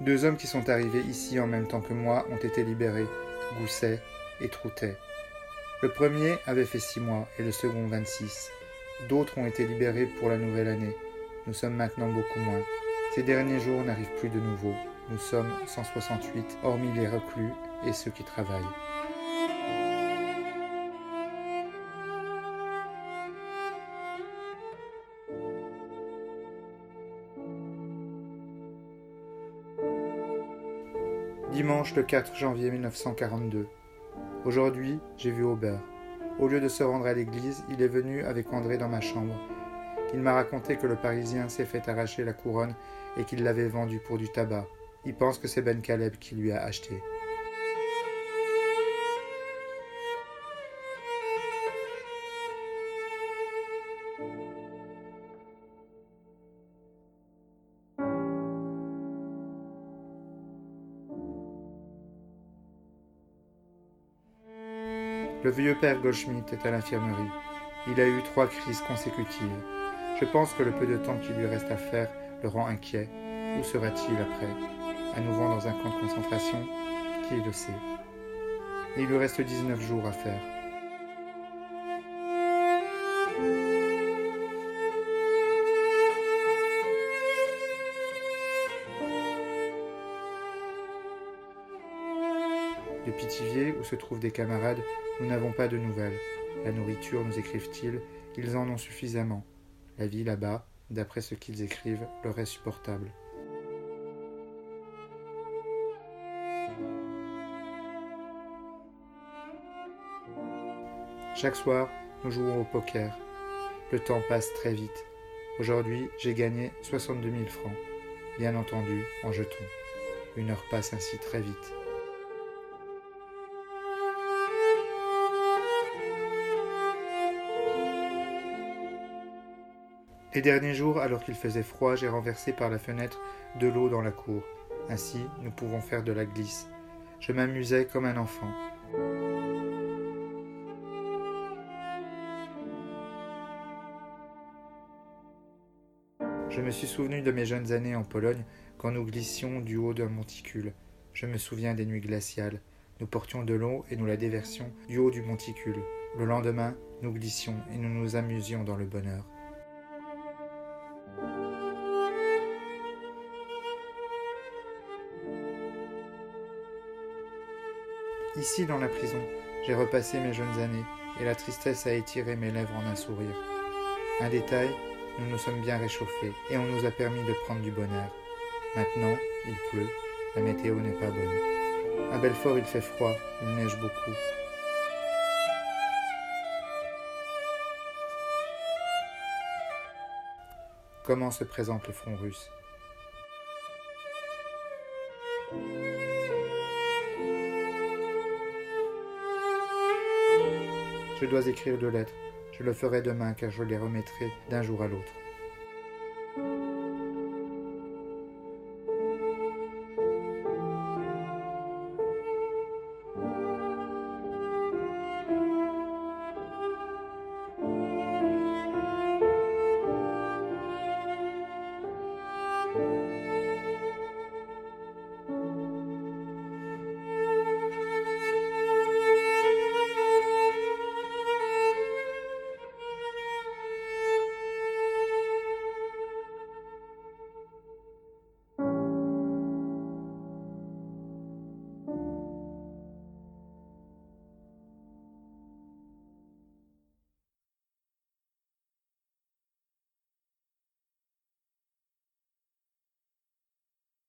Deux hommes qui sont arrivés ici en même temps que moi ont été libérés, Gousset et Troutet. Le premier avait fait six mois et le second vingt-six. D'autres ont été libérés pour la nouvelle année. Nous sommes maintenant beaucoup moins. Ces derniers jours n'arrivent plus de nouveau. Nous sommes 168, hormis les reclus et ceux qui travaillent. Dimanche le 4 janvier 1942. Aujourd'hui, j'ai vu Aubert. Au lieu de se rendre à l'église, il est venu avec André dans ma chambre. Il m'a raconté que le Parisien s'est fait arracher la couronne et qu'il l'avait vendue pour du tabac. Il pense que c'est Ben Caleb qui lui a acheté. Le vieux père Goldschmidt est à l'infirmerie. Il a eu trois crises consécutives. Je pense que le peu de temps qu'il lui reste à faire le rend inquiet. Où sera-t-il après? À nouveau dans un camp de concentration? Qui le sait? Il lui reste 19 jours à faire. De Pithiviers, où se trouvent des camarades, nous n'avons pas de nouvelles. La nourriture, nous écrivent-ils, ils en ont suffisamment. La vie là-bas, d'après ce qu'ils écrivent, leur est supportable. Chaque soir, nous jouons au poker. Le temps passe très vite. Aujourd'hui, j'ai gagné 62 000 francs, bien entendu en jetons. Une heure passe ainsi très vite. Les derniers jours, alors qu'il faisait froid, j'ai renversé par la fenêtre de l'eau dans la cour. Ainsi, nous pouvons faire de la glisse. Je m'amusais comme un enfant. Je me suis souvenu de mes jeunes années en Pologne quand nous glissions du haut d'un monticule. Je me souviens des nuits glaciales. Nous portions de l'eau et nous la déversions du haut du monticule. Le lendemain, nous glissions et nous nous amusions dans le bonheur. Ici, dans la prison, j'ai repassé mes jeunes années, et la tristesse a étiré mes lèvres en un sourire. Un détail, nous nous sommes bien réchauffés, et on nous a permis de prendre du bonheur. Maintenant, il pleut, la météo n'est pas bonne. À Belfort, il fait froid, il neige beaucoup. Comment se présente le front russe? Je dois écrire deux lettres. Je le ferai demain car je les remettrai d'un jour à l'autre.